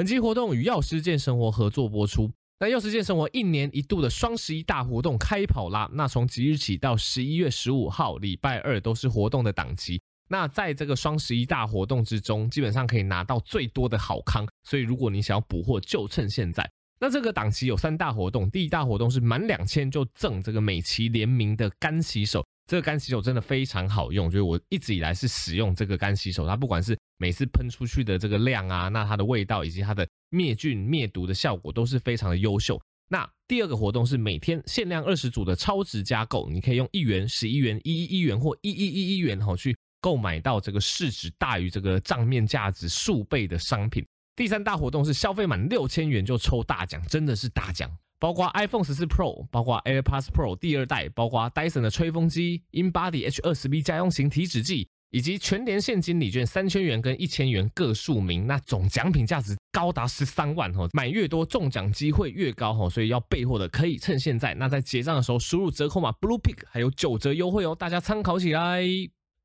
本期活动与药师健生活合作播出。那药师健生活一年一度的双十一大活动开跑啦！那从即日起到十一月十五号，礼拜二都是活动的档期。那在这个双十一大活动之中，基本上可以拿到最多的好康。所以如果你想要补货，就趁现在。那这个档期有三大活动，第一大活动是满两千就赠这个美琪联名的干洗手。这个干洗手真的非常好用，就是我一直以来是使用这个干洗手，它不管是每次喷出去的这个量啊，那它的味道以及它的灭菌灭毒的效果都是非常的优秀。那第二个活动是每天限量二十组的超值加购，你可以用一元、十一元、一一一元或一一一一元哈去购买到这个市值大于这个账面价值数倍的商品。第三大活动是消费满六千元就抽大奖，真的是大奖。包括 iPhone 十四 Pro，包括 AirPods Pro 第二代，包括 Dyson 的吹风机，InBody H 二十 B 家用型体脂计，以及全年现金礼券三千元跟一千元各数名，那总奖品价值高达十三万哦，买越多中奖机会越高哦，所以要备货的可以趁现在。那在结账的时候输入折扣码 Blue Pick，还有九折优惠哦，大家参考起来。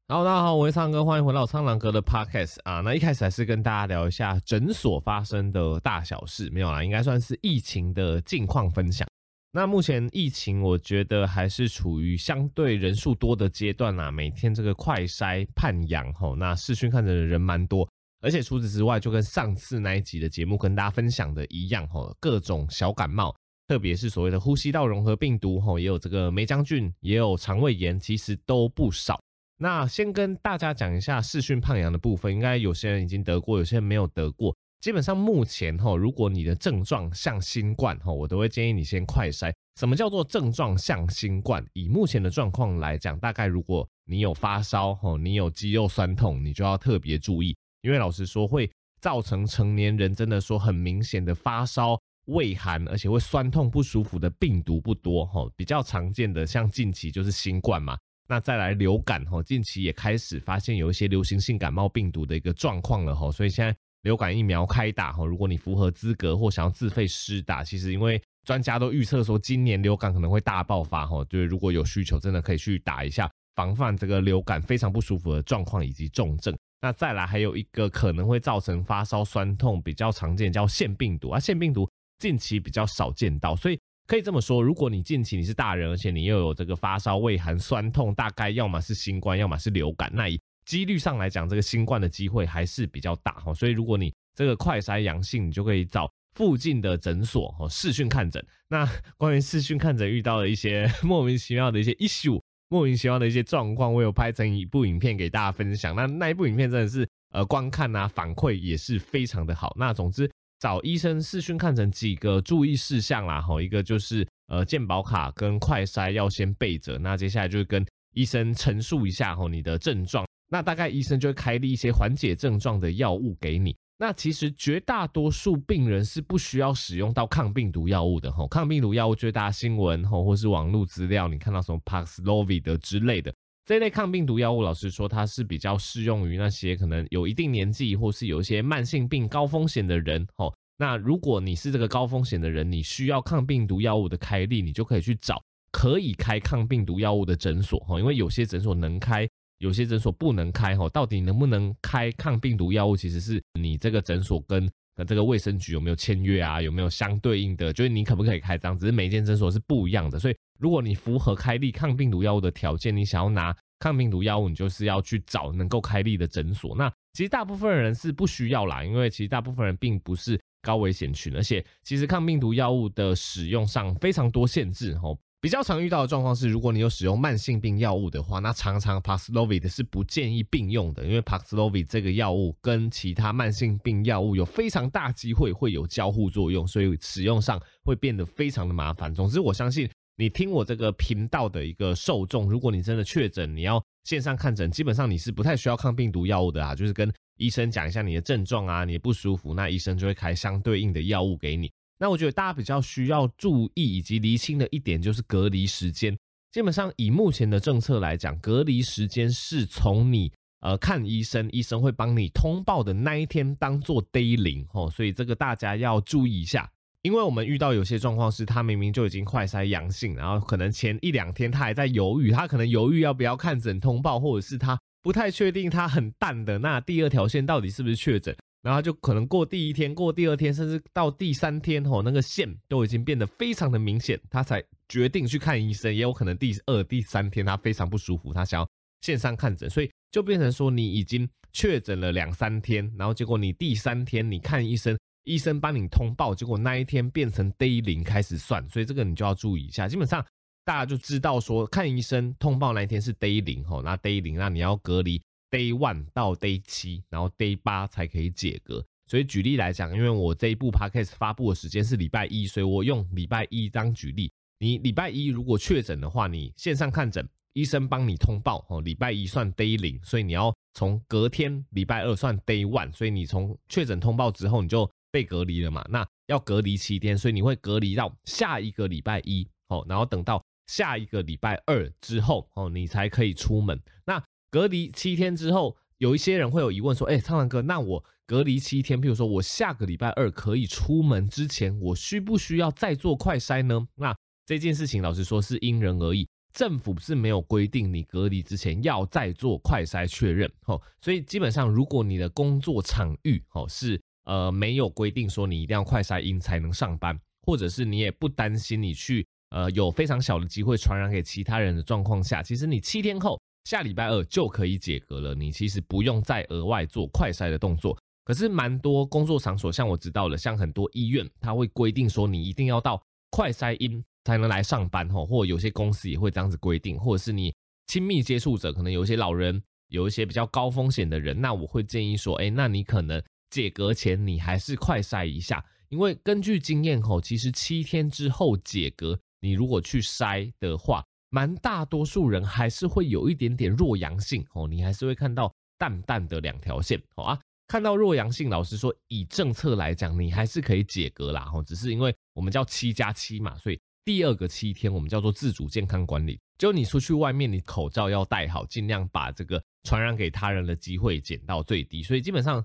好，大家好，我是苍哥，欢迎回到苍狼哥的 Podcast 啊。那一开始还是跟大家聊一下诊所发生的大小事，没有啦，应该算是疫情的近况分享。那目前疫情，我觉得还是处于相对人数多的阶段啦。每天这个快筛判阳吼，那视讯看诊的人蛮多，而且除此之外，就跟上次那一集的节目跟大家分享的一样吼，各种小感冒，特别是所谓的呼吸道融合病毒吼，也有这个梅将军，也有肠胃炎，其实都不少。那先跟大家讲一下视讯胖阳的部分，应该有些人已经得过，有些人没有得过。基本上目前哈，如果你的症状像新冠哈，我都会建议你先快筛。什么叫做症状像新冠？以目前的状况来讲，大概如果你有发烧哈，你有肌肉酸痛，你就要特别注意，因为老实说，会造成成年人真的说很明显的发烧、畏寒，而且会酸痛不舒服的病毒不多哈。比较常见的像近期就是新冠嘛。那再来流感哈，近期也开始发现有一些流行性感冒病毒的一个状况了哈，所以现在流感疫苗开打哈，如果你符合资格或想要自费施打，其实因为专家都预测说今年流感可能会大爆发哈，就是如果有需求，真的可以去打一下，防范这个流感非常不舒服的状况以及重症。那再来还有一个可能会造成发烧酸痛比较常见叫腺病毒啊，腺病毒近期比较少见到，所以。可以这么说，如果你近期你是大人，而且你又有这个发烧、畏寒、酸痛，大概要么是新冠，要么是流感，那以几率上来讲，这个新冠的机会还是比较大哈。所以如果你这个快筛阳性，你就可以找附近的诊所哈视讯看诊。那关于视讯看诊遇到的一些 莫名其妙的一些 issue，莫名其妙的一些状况，我有拍成一部影片给大家分享。那那一部影片真的是呃观看啊反馈也是非常的好。那总之。找医生视讯看诊几个注意事项啦，吼，一个就是呃健保卡跟快筛要先备着，那接下来就是跟医生陈述一下吼你的症状，那大概医生就会开立一些缓解症状的药物给你。那其实绝大多数病人是不需要使用到抗病毒药物的吼，抗病毒药物最大新闻吼或是网络资料，你看到什么 Paxlovid 之类的这类抗病毒药物，老实说它是比较适用于那些可能有一定年纪或是有一些慢性病高风险的人吼。那如果你是这个高风险的人，你需要抗病毒药物的开立，你就可以去找可以开抗病毒药物的诊所哈，因为有些诊所能开，有些诊所不能开哈。到底能不能开抗病毒药物，其实是你这个诊所跟这个卫生局有没有签约啊，有没有相对应的，就是你可不可以开张，只是每间诊所是不一样的。所以如果你符合开立抗病毒药物的条件，你想要拿抗病毒药物，你就是要去找能够开立的诊所。那其实大部分人是不需要啦，因为其实大部分人并不是。高危险群，而且其实抗病毒药物的使用上非常多限制吼。比较常遇到的状况是，如果你有使用慢性病药物的话，那常常 Paxlovid 是不建议并用的，因为 Paxlovid 这个药物跟其他慢性病药物有非常大机会会有交互作用，所以使用上会变得非常的麻烦。总之，我相信你听我这个频道的一个受众，如果你真的确诊，你要线上看诊，基本上你是不太需要抗病毒药物的啊，就是跟。医生讲一下你的症状啊，你不舒服，那医生就会开相对应的药物给你。那我觉得大家比较需要注意以及厘清的一点就是隔离时间。基本上以目前的政策来讲，隔离时间是从你呃看医生，医生会帮你通报的那一天当做 day 零哦，所以这个大家要注意一下。因为我们遇到有些状况是他明明就已经快筛阳性，然后可能前一两天他还在犹豫，他可能犹豫要不要看诊通报，或者是他。不太确定他很淡的，那第二条线到底是不是确诊？然后就可能过第一天、过第二天，甚至到第三天吼，那个线都已经变得非常的明显，他才决定去看医生。也有可能第二、第三天他非常不舒服，他想要线上看诊，所以就变成说你已经确诊了两三天，然后结果你第三天你看医生，医生帮你通报，结果那一天变成 day 零开始算，所以这个你就要注意一下。基本上大家就知道说看医生通报那一天是 day 零吼，那 day 零那你要隔离。Day one 到 Day 七，然后 Day 八才可以解隔。所以举例来讲，因为我这一部 Podcast 发布的时间是礼拜一，所以我用礼拜一当举例。你礼拜一如果确诊的话，你线上看诊，医生帮你通报哦，礼拜一算 Day 零，所以你要从隔天礼拜二算 Day one，所以你从确诊通报之后你就被隔离了嘛。那要隔离七天，所以你会隔离到下一个礼拜一哦，然后等到下一个礼拜二之后哦，你才可以出门。那隔离七天之后，有一些人会有疑问说：“哎，苍蓝哥，那我隔离七天，譬如说我下个礼拜二可以出门之前，我需不需要再做快筛呢？”那这件事情老实说是因人而异，政府是没有规定你隔离之前要再做快筛确认。哦，所以基本上如果你的工作场域哦是呃没有规定说你一定要快筛阴才能上班，或者是你也不担心你去呃有非常小的机会传染给其他人的状况下，其实你七天后。下礼拜二就可以解隔了，你其实不用再额外做快筛的动作。可是蛮多工作场所，像我知道的，像很多医院，它会规定说你一定要到快筛阴才能来上班吼，或有些公司也会这样子规定，或者是你亲密接触者，可能有一些老人，有一些比较高风险的人，那我会建议说，哎，那你可能解隔前你还是快筛一下，因为根据经验吼，其实七天之后解隔，你如果去筛的话。蛮大多数人还是会有一点点弱阳性哦，你还是会看到淡淡的两条线好啊，看到弱阳性，老实说，以政策来讲，你还是可以解隔啦吼，只是因为我们叫七加七嘛，所以第二个七天我们叫做自主健康管理，就你出去外面，你口罩要戴好，尽量把这个传染给他人的机会减到最低，所以基本上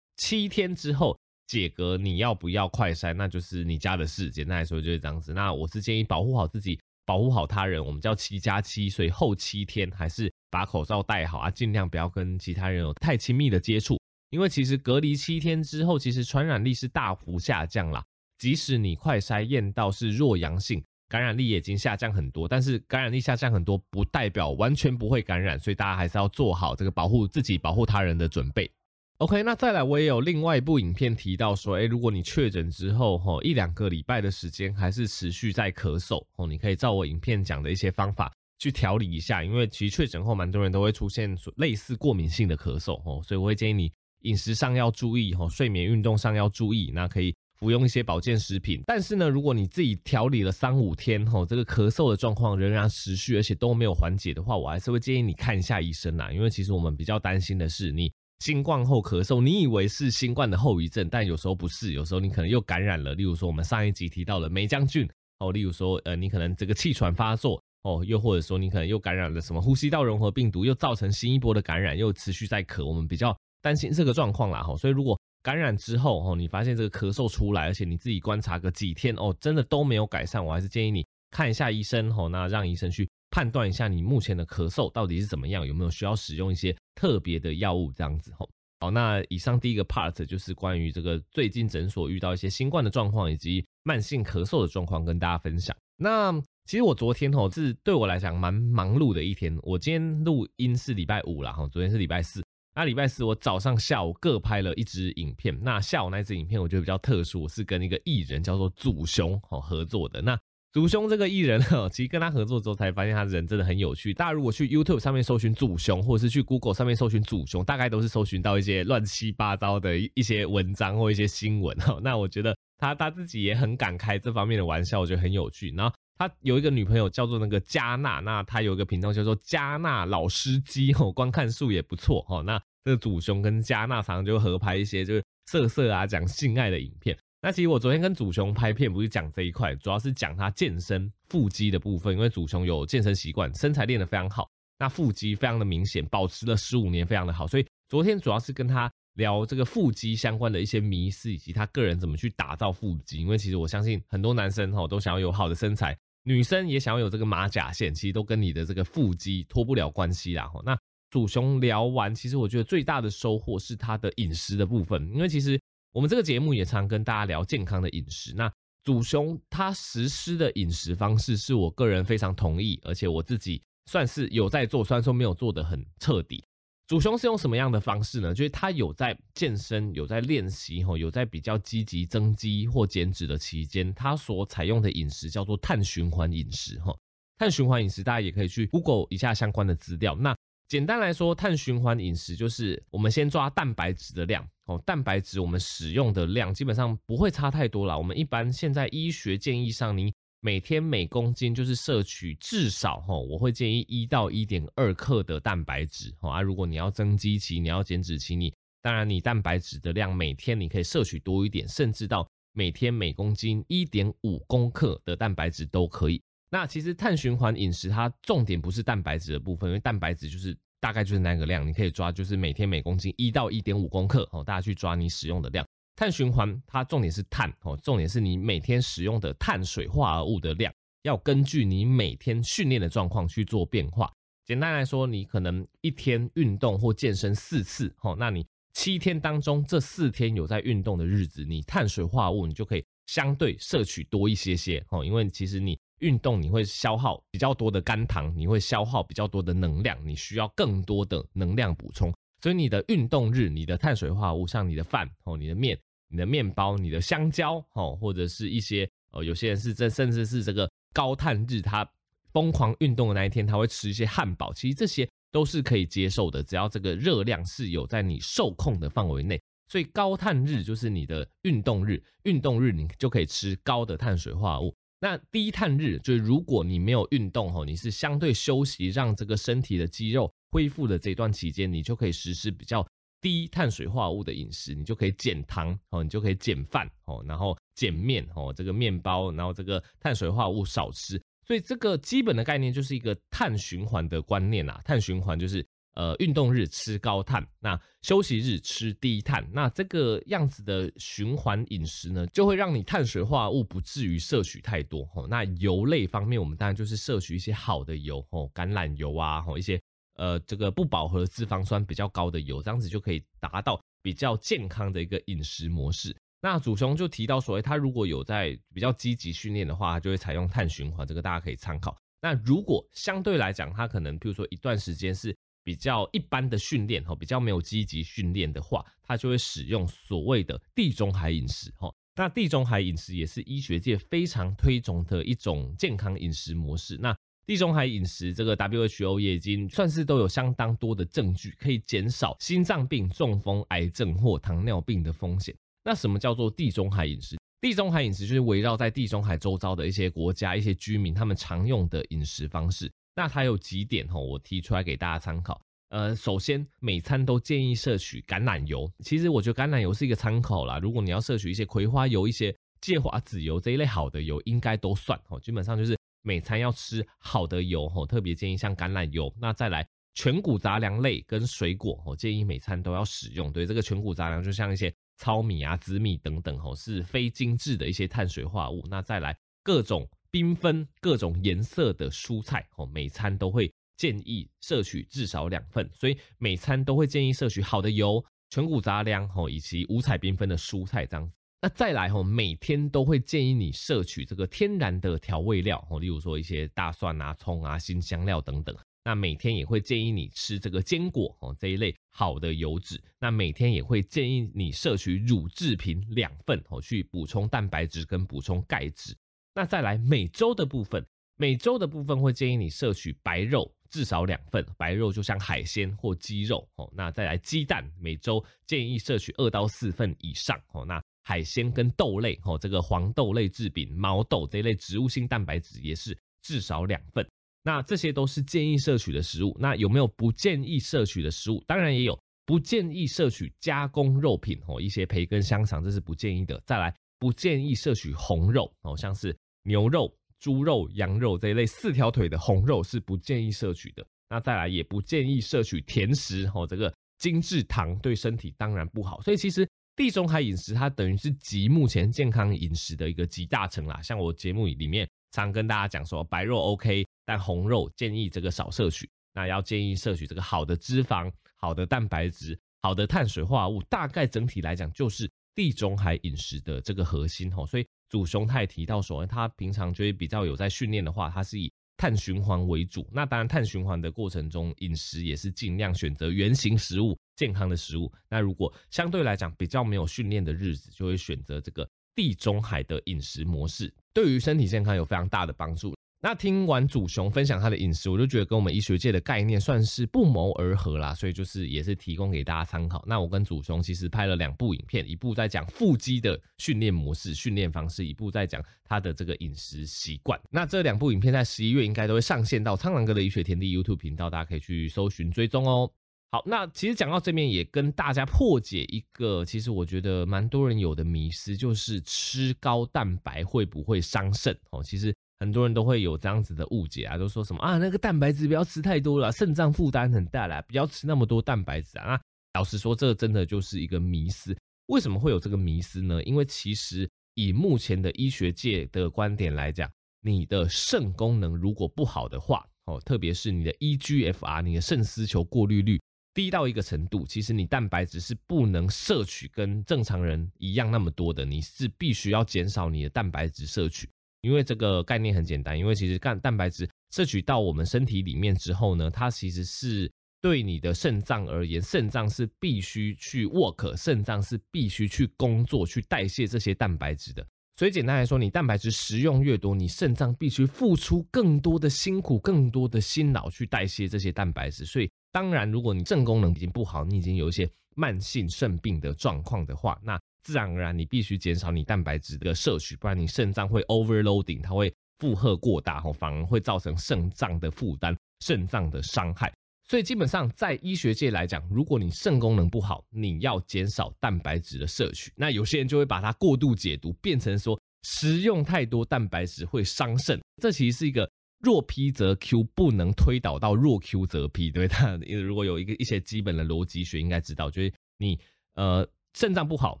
七天之后解隔，你要不要快筛，那就是你家的事，简单来说就是这样子。那我是建议保护好自己。保护好他人，我们叫七加七，所以后七天还是把口罩戴好啊，尽量不要跟其他人有太亲密的接触。因为其实隔离七天之后，其实传染力是大幅下降啦。即使你快筛验到是弱阳性，感染力也已经下降很多，但是感染力下降很多不代表完全不会感染，所以大家还是要做好这个保护自己、保护他人的准备。OK，那再来，我也有另外一部影片提到说，哎，如果你确诊之后，吼一两个礼拜的时间还是持续在咳嗽，哦，你可以照我影片讲的一些方法去调理一下，因为其实确诊后蛮多人都会出现类似过敏性的咳嗽，哦，所以我会建议你饮食上要注意，吼睡眠运动上要注意，那可以服用一些保健食品。但是呢，如果你自己调理了三五天，吼这个咳嗽的状况仍然持续，而且都没有缓解的话，我还是会建议你看一下医生啦，因为其实我们比较担心的是你。新冠后咳嗽，你以为是新冠的后遗症，但有时候不是，有时候你可能又感染了。例如说，我们上一集提到了霉浆菌哦，例如说，呃，你可能这个气喘发作哦，又或者说你可能又感染了什么呼吸道融合病毒，又造成新一波的感染，又持续在咳。我们比较担心这个状况啦，哈。所以如果感染之后哦，你发现这个咳嗽出来，而且你自己观察个几天哦，真的都没有改善，我还是建议你看一下医生哦，那让医生去。判断一下你目前的咳嗽到底是怎么样，有没有需要使用一些特别的药物这样子吼。好，那以上第一个 part 就是关于这个最近诊所遇到一些新冠的状况以及慢性咳嗽的状况跟大家分享。那其实我昨天吼是对我来讲蛮忙碌的一天。我今天录音是礼拜五啦，哈，昨天是礼拜四。那礼拜四我早上下午各拍了一支影片。那下午那支影片我觉得比较特殊，我是跟一个艺人叫做祖雄吼合作的。那祖兄这个艺人哈，其实跟他合作之后才发现他人真的很有趣。大家如果去 YouTube 上面搜寻祖兄，或者是去 Google 上面搜寻祖兄，大概都是搜寻到一些乱七八糟的一些文章或一些新闻哈。那我觉得他他自己也很敢开这方面的玩笑，我觉得很有趣。然后他有一个女朋友叫做那个加纳，那他有一个频道叫做加纳老司机哦，观看数也不错哈。那这个祖雄跟加纳常常就合拍一些就是色色啊讲性爱的影片。那其实我昨天跟祖雄拍片不是讲这一块，主要是讲他健身腹肌的部分，因为祖雄有健身习惯，身材练得非常好，那腹肌非常的明显，保持了十五年，非常的好。所以昨天主要是跟他聊这个腹肌相关的一些迷思，以及他个人怎么去打造腹肌。因为其实我相信很多男生哈都想要有好的身材，女生也想要有这个马甲线，其实都跟你的这个腹肌脱不了关系啦。吼，那祖雄聊完，其实我觉得最大的收获是他的饮食的部分，因为其实我们这个节目也常跟大家聊健康的饮食。那祖雄他实施的饮食方式是我个人非常同意，而且我自己算是有在做，虽然说没有做得很彻底。祖雄是用什么样的方式呢？就是他有在健身，有在练习，吼，有在比较积极增肌或减脂的期间，他所采用的饮食叫做碳循环饮食，吼，碳循环饮食大家也可以去 Google 一下相关的资料。那简单来说，碳循环饮食就是我们先抓蛋白质的量，哦，蛋白质我们使用的量基本上不会差太多啦。我们一般现在医学建议上，你每天每公斤就是摄取至少哈，我会建议一到一点二克的蛋白质哈啊。如果你要增肌期，你要减脂期，你当然你蛋白质的量每天你可以摄取多一点，甚至到每天每公斤一点五公克的蛋白质都可以。那其实碳循环饮食它重点不是蛋白质的部分，因为蛋白质就是大概就是那个量，你可以抓就是每天每公斤一到一点五公克哦，大家去抓你使用的量。碳循环，它重点是碳哦，重点是你每天使用的碳水化合物的量，要根据你每天训练的状况去做变化。简单来说，你可能一天运动或健身四次，哦，那你七天当中这四天有在运动的日子，你碳水化合物你就可以相对摄取多一些些哦，因为其实你运动你会消耗比较多的肝糖，你会消耗比较多的能量，你需要更多的能量补充，所以你的运动日，你的碳水化合物，像你的饭哦，你的面。你的面包、你的香蕉，哦，或者是一些呃，有些人是这，甚至是这个高碳日，他疯狂运动的那一天，他会吃一些汉堡。其实这些都是可以接受的，只要这个热量是有在你受控的范围内。所以高碳日就是你的运动日，运动日你就可以吃高的碳水化合物。那低碳日就是如果你没有运动，吼，你是相对休息，让这个身体的肌肉恢复的这段期间，你就可以实施比较。低碳水化合物的饮食，你就可以减糖哦，你就可以减饭哦，然后减面哦，这个面包，然后这个碳水化合物少吃。所以这个基本的概念就是一个碳循环的观念啊。碳循环就是呃，运动日吃高碳，那休息日吃低碳。那这个样子的循环饮食呢，就会让你碳水化合物不至于摄取太多哦。那油类方面，我们当然就是摄取一些好的油哦，橄榄油啊，哦一些。呃，这个不饱和脂肪酸比较高的油，这样子就可以达到比较健康的一个饮食模式。那祖雄就提到说，他如果有在比较积极训练的话，就会采用碳循环，这个大家可以参考。那如果相对来讲，他可能譬如说一段时间是比较一般的训练，哈，比较没有积极训练的话，他就会使用所谓的地中海饮食，哈。那地中海饮食也是医学界非常推崇的一种健康饮食模式。那地中海饮食，这个 WHO 也已经算是都有相当多的证据，可以减少心脏病、中风、癌症或糖尿病的风险。那什么叫做地中海饮食？地中海饮食就是围绕在地中海周遭的一些国家、一些居民他们常用的饮食方式。那它有几点哈，我提出来给大家参考。呃，首先每餐都建议摄取橄榄油。其实我觉得橄榄油是一个参考啦。如果你要摄取一些葵花油、一些芥花籽油这一类好的油，应该都算哦。基本上就是。每餐要吃好的油吼，特别建议像橄榄油。那再来全谷杂粮类跟水果，我建议每餐都要使用。对，这个全谷杂粮就像一些糙米啊、紫米等等吼，是非精致的一些碳水化合物。那再来各种缤纷、各种颜色的蔬菜哦，每餐都会建议摄取至少两份。所以每餐都会建议摄取好的油、全谷杂粮吼，以及五彩缤纷的蔬菜这样子。那再来吼，每天都会建议你摄取这个天然的调味料哦，例如说一些大蒜啊、葱啊、新香料等等。那每天也会建议你吃这个坚果哦，这一类好的油脂。那每天也会建议你摄取乳制品两份哦，去补充蛋白质跟补充钙质。那再来每周的部分，每周的部分会建议你摄取白肉至少两份，白肉就像海鲜或鸡肉哦。那再来鸡蛋，每周建议摄取二到四份以上哦。那海鲜跟豆类，哦，这个黄豆类制品、毛豆这一类植物性蛋白质也是至少两份。那这些都是建议摄取的食物。那有没有不建议摄取的食物？当然也有，不建议摄取加工肉品，哦，一些培根、香肠，这是不建议的。再来，不建议摄取红肉，哦，像是牛肉、猪肉、羊肉这一类四条腿的红肉是不建议摄取的。那再来，也不建议摄取甜食，哦，这个精制糖对身体当然不好。所以其实。地中海饮食，它等于是集目前健康饮食的一个集大成啦。像我节目里面常跟大家讲说，白肉 OK，但红肉建议这个少摄取。那要建议摄取这个好的脂肪、好的蛋白质、好的碳水化合物，大概整体来讲就是地中海饮食的这个核心吼。所以祖雄他也提到说，他平常就会比较有在训练的话，他是以碳循环为主。那当然，碳循环的过程中，饮食也是尽量选择原型食物、健康的食物。那如果相对来讲比较没有训练的日子，就会选择这个地中海的饮食模式，对于身体健康有非常大的帮助。那听完祖雄分享他的饮食，我就觉得跟我们医学界的概念算是不谋而合啦，所以就是也是提供给大家参考。那我跟祖雄其实拍了两部影片，一部在讲腹肌的训练模式、训练方式，一部在讲他的这个饮食习惯。那这两部影片在十一月应该都会上线到苍狼哥的医学天地 YouTube 频道，大家可以去搜寻追踪哦。好，那其实讲到这边也跟大家破解一个，其实我觉得蛮多人有的迷思，就是吃高蛋白会不会伤肾哦？其实。很多人都会有这样子的误解啊，都说什么啊，那个蛋白质不要吃太多了，肾脏负担很大啦，不要吃那么多蛋白质啊。那老实说，这真的就是一个迷思。为什么会有这个迷思呢？因为其实以目前的医学界的观点来讲，你的肾功能如果不好的话，哦，特别是你的 eGFR，你的肾丝球过滤率低到一个程度，其实你蛋白质是不能摄取跟正常人一样那么多的，你是必须要减少你的蛋白质摄取。因为这个概念很简单，因为其实干蛋白质摄取到我们身体里面之后呢，它其实是对你的肾脏而言，肾脏是必须去 work，肾脏是必须去工作去代谢这些蛋白质的。所以简单来说，你蛋白质食用越多，你肾脏必须付出更多的辛苦、更多的辛劳去代谢这些蛋白质。所以当然，如果你肾功能已经不好，你已经有一些慢性肾病的状况的话，那自然而然，你必须减少你蛋白质的摄取，不然你肾脏会 overloading，它会负荷过大，反而会造成肾脏的负担、肾脏的伤害。所以基本上在医学界来讲，如果你肾功能不好，你要减少蛋白质的摄取。那有些人就会把它过度解读，变成说食用太多蛋白质会伤肾。这其实是一个若 P 则 Q，不能推导到若 Q 则 P。对，它 如果有一个一些基本的逻辑学，应该知道，就是你呃。肾脏不好，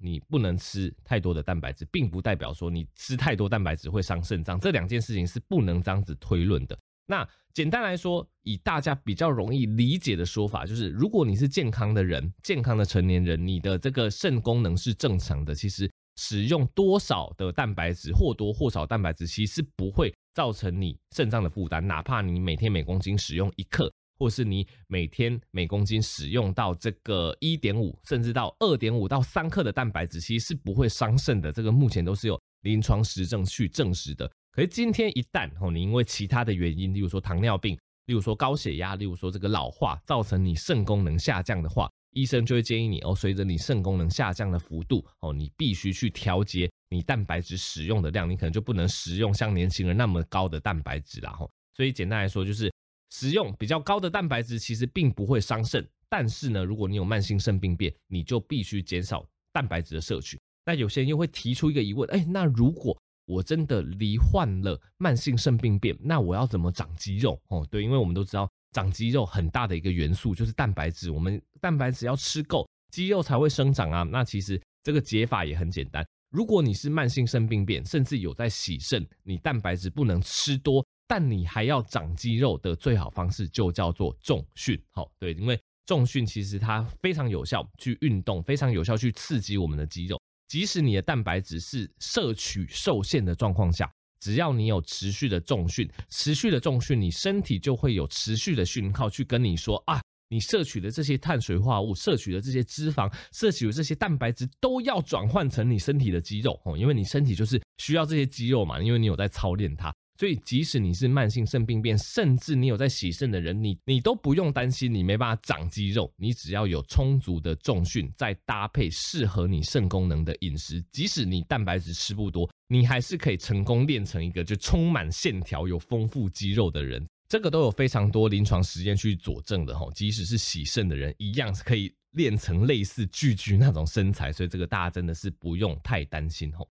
你不能吃太多的蛋白质，并不代表说你吃太多蛋白质会伤肾脏。这两件事情是不能这样子推论的。那简单来说，以大家比较容易理解的说法，就是如果你是健康的人，健康的成年人，你的这个肾功能是正常的，其实使用多少的蛋白质，或多或少蛋白质，其实不会造成你肾脏的负担，哪怕你每天每公斤使用一克。或是你每天每公斤使用到这个一点五，甚至到二点五到三克的蛋白质，其实是不会伤肾的。这个目前都是有临床实证去证实的。可是今天一旦哦，你因为其他的原因，例如说糖尿病，例如说高血压，例如说这个老化，造成你肾功能下降的话，医生就会建议你哦，随着你肾功能下降的幅度哦，你必须去调节你蛋白质使用的量，你可能就不能食用像年轻人那么高的蛋白质啦。吼。所以简单来说就是。食用比较高的蛋白质其实并不会伤肾，但是呢，如果你有慢性肾病变，你就必须减少蛋白质的摄取。那有些人又会提出一个疑问，哎，那如果我真的罹患了慢性肾病变，那我要怎么长肌肉？哦，对，因为我们都知道长肌肉很大的一个元素就是蛋白质，我们蛋白质要吃够，肌肉才会生长啊。那其实这个解法也很简单，如果你是慢性肾病变，甚至有在洗肾，你蛋白质不能吃多。但你还要长肌肉的最好方式就叫做重训，好，对，因为重训其实它非常有效，去运动非常有效去刺激我们的肌肉。即使你的蛋白质是摄取受限的状况下，只要你有持续的重训，持续的重训，你身体就会有持续的讯号去跟你说啊，你摄取的这些碳水化合物、摄取的这些脂肪、摄取的这些蛋白质都要转换成你身体的肌肉哦，因为你身体就是需要这些肌肉嘛，因为你有在操练它。所以，即使你是慢性肾病变，甚至你有在洗肾的人，你你都不用担心你没办法长肌肉。你只要有充足的重训，再搭配适合你肾功能的饮食，即使你蛋白质吃不多，你还是可以成功练成一个就充满线条、有丰富肌肉的人。这个都有非常多临床实验去佐证的哈。即使是洗肾的人，一样是可以练成类似巨巨那种身材。所以，这个大家真的是不用太担心吼。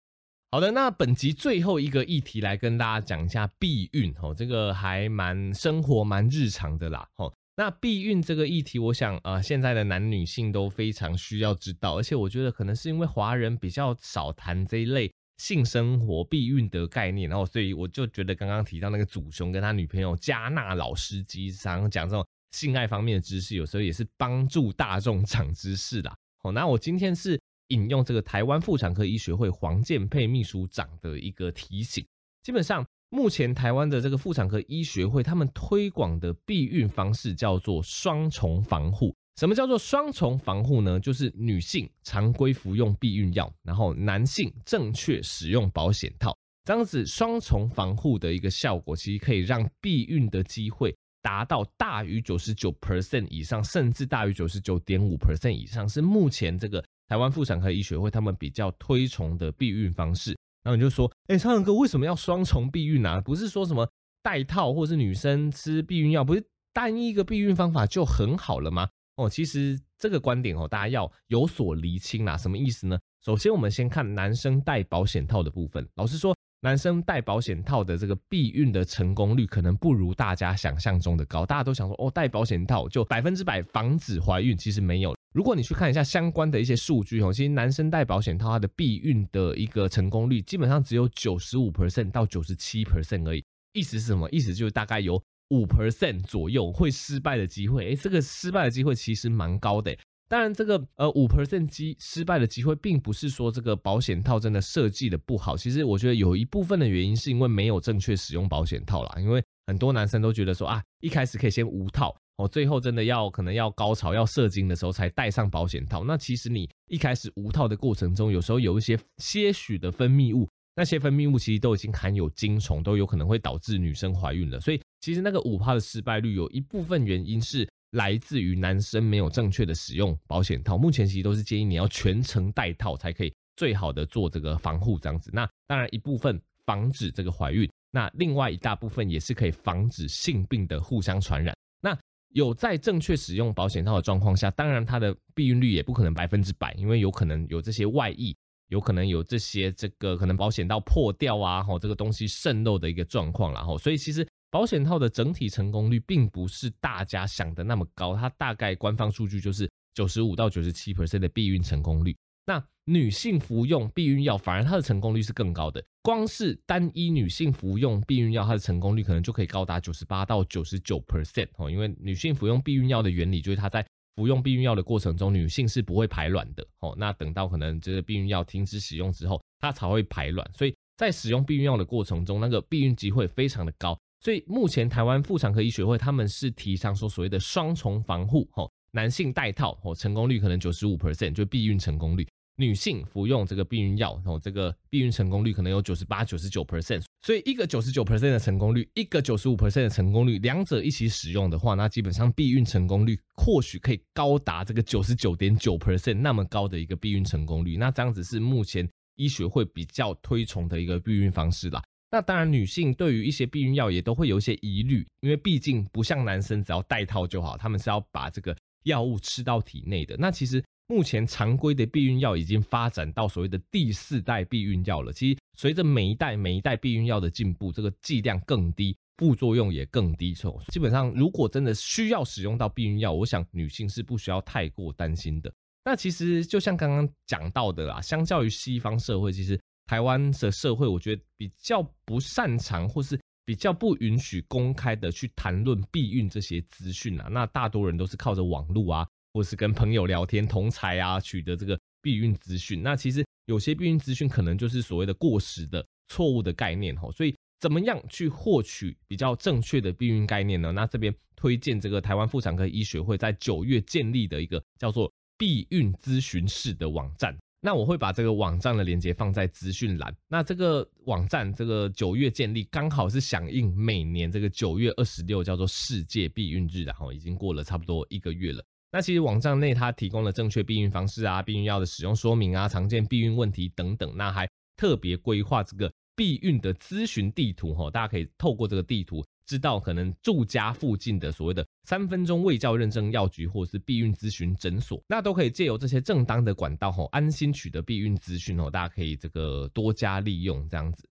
好的，那本集最后一个议题来跟大家讲一下避孕哦，这个还蛮生活蛮日常的啦。哦，那避孕这个议题，我想啊，现在的男女性都非常需要知道，而且我觉得可能是因为华人比较少谈这一类性生活避孕的概念，然后所以我就觉得刚刚提到那个祖雄跟他女朋友加纳老司机常常讲这种性爱方面的知识，有时候也是帮助大众长知识啦。好，那我今天是引用这个台湾妇产科医学会黄建佩秘书长的一个提醒。基本上，目前台湾的这个妇产科医学会，他们推广的避孕方式叫做双重防护。什么叫做双重防护呢？就是女性常规服用避孕药，然后男性正确使用保险套，这样子双重防护的一个效果，其实可以让避孕的机会达到大于九十九 percent 以上，甚至大于九十九点五 percent 以上，是目前这个台湾妇产科医学会他们比较推崇的避孕方式。然后你就说，哎、欸，苍蓝鸽为什么要双重避孕啊？不是说什么戴套或是女生吃避孕药，不是单一一个避孕方法就很好了吗？哦，其实这个观点哦，大家要有所厘清啦。什么意思呢？首先，我们先看男生戴保险套的部分。老实说，男生戴保险套的这个避孕的成功率可能不如大家想象中的高。大家都想说，哦，戴保险套就百分之百防止怀孕，其实没有。如果你去看一下相关的一些数据哦，其实男生戴保险套，它的避孕的一个成功率基本上只有九十五 percent 到九十七 percent 而已。意思是什么？意思就是大概有五 percent 左右会失败的机会。诶，这个失败的机会其实蛮高的。当然，这个呃五 percent 机失败的机会，并不是说这个保险套真的设计的不好。其实我觉得有一部分的原因是因为没有正确使用保险套啦。因为很多男生都觉得说啊，一开始可以先无套哦，最后真的要可能要高潮要射精的时候才戴上保险套。那其实你一开始无套的过程中，有时候有一些些许的分泌物，那些分泌物其实都已经含有精虫，都有可能会导致女生怀孕了。所以其实那个五趴的失败率有一部分原因是。来自于男生没有正确的使用保险套，目前其实都是建议你要全程戴套才可以最好的做这个防护这样子。那当然一部分防止这个怀孕，那另外一大部分也是可以防止性病的互相传染。那有在正确使用保险套的状况下，当然它的避孕率也不可能百分之百，因为有可能有这些外溢，有可能有这些这个可能保险套破掉啊，吼这个东西渗漏的一个状况，然后所以其实。保险套的整体成功率并不是大家想的那么高，它大概官方数据就是九十五到九十七 percent 的避孕成功率。那女性服用避孕药反而它的成功率是更高的，光是单一女性服用避孕药，它的成功率可能就可以高达九十八到九十九 percent 哦。因为女性服用避孕药的原理就是她在服用避孕药的过程中，女性是不会排卵的哦。那等到可能这个避孕药停止使用之后，它才会排卵。所以在使用避孕药的过程中，那个避孕机会非常的高。所以目前台湾妇产科医学会他们是提倡说所谓的双重防护，哦，男性戴套，哦，成功率可能九十五 percent，就避孕成功率；女性服用这个避孕药，吼，这个避孕成功率可能有九十八、九十九 percent。所以一个九十九 percent 的成功率，一个九十五 percent 的成功率，两者一起使用的话，那基本上避孕成功率或许可以高达这个九十九点九 percent 那么高的一个避孕成功率。那这样子是目前医学会比较推崇的一个避孕方式啦。那当然，女性对于一些避孕药也都会有一些疑虑，因为毕竟不像男生只要戴套就好，他们是要把这个药物吃到体内的。那其实目前常规的避孕药已经发展到所谓的第四代避孕药了。其实随着每一代每一代避孕药的进步，这个剂量更低，副作用也更低。所以基本上，如果真的需要使用到避孕药，我想女性是不需要太过担心的。那其实就像刚刚讲到的啦，相较于西方社会，其实。台湾的社会，我觉得比较不擅长，或是比较不允许公开的去谈论避孕这些资讯啊。那大多人都是靠着网络啊，或是跟朋友聊天、同才啊，取得这个避孕资讯。那其实有些避孕资讯可能就是所谓的过时的、错误的概念吼。所以，怎么样去获取比较正确的避孕概念呢？那这边推荐这个台湾妇产科医学会在九月建立的一个叫做避孕咨询室的网站。那我会把这个网站的链接放在资讯栏。那这个网站这个九月建立，刚好是响应每年这个九月二十六叫做世界避孕日，然后已经过了差不多一个月了。那其实网站内它提供了正确避孕方式啊、避孕药的使用说明啊、常见避孕问题等等。那还特别规划这个避孕的咨询地图哈，大家可以透过这个地图。知道可能住家附近的所谓的三分钟卫教认证药局或者是避孕咨询诊所，那都可以借由这些正当的管道吼，安心取得避孕资讯哦。大家可以这个多加利用这样子。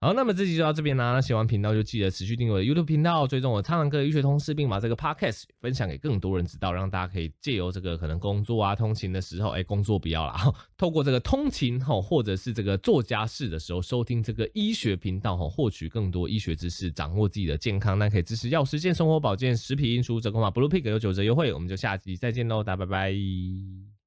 好，那么这集就到这边啦。那喜欢频道就记得持续订阅 YouTube 频道，追踪我苍蓝鸽的医学通识，并把这个 Podcast 分享给更多人知道，让大家可以借由这个可能工作啊、通勤的时候，哎，工作不要啦，透过这个通勤吼，或者是这个做家事的时候，收听这个医学频道哈，获取更多医学知识，掌握自己的健康。那可以支持药师健生活保健食品运，输折扣码 Blue Pig 有九折优惠。我们就下集再见喽，大家拜拜。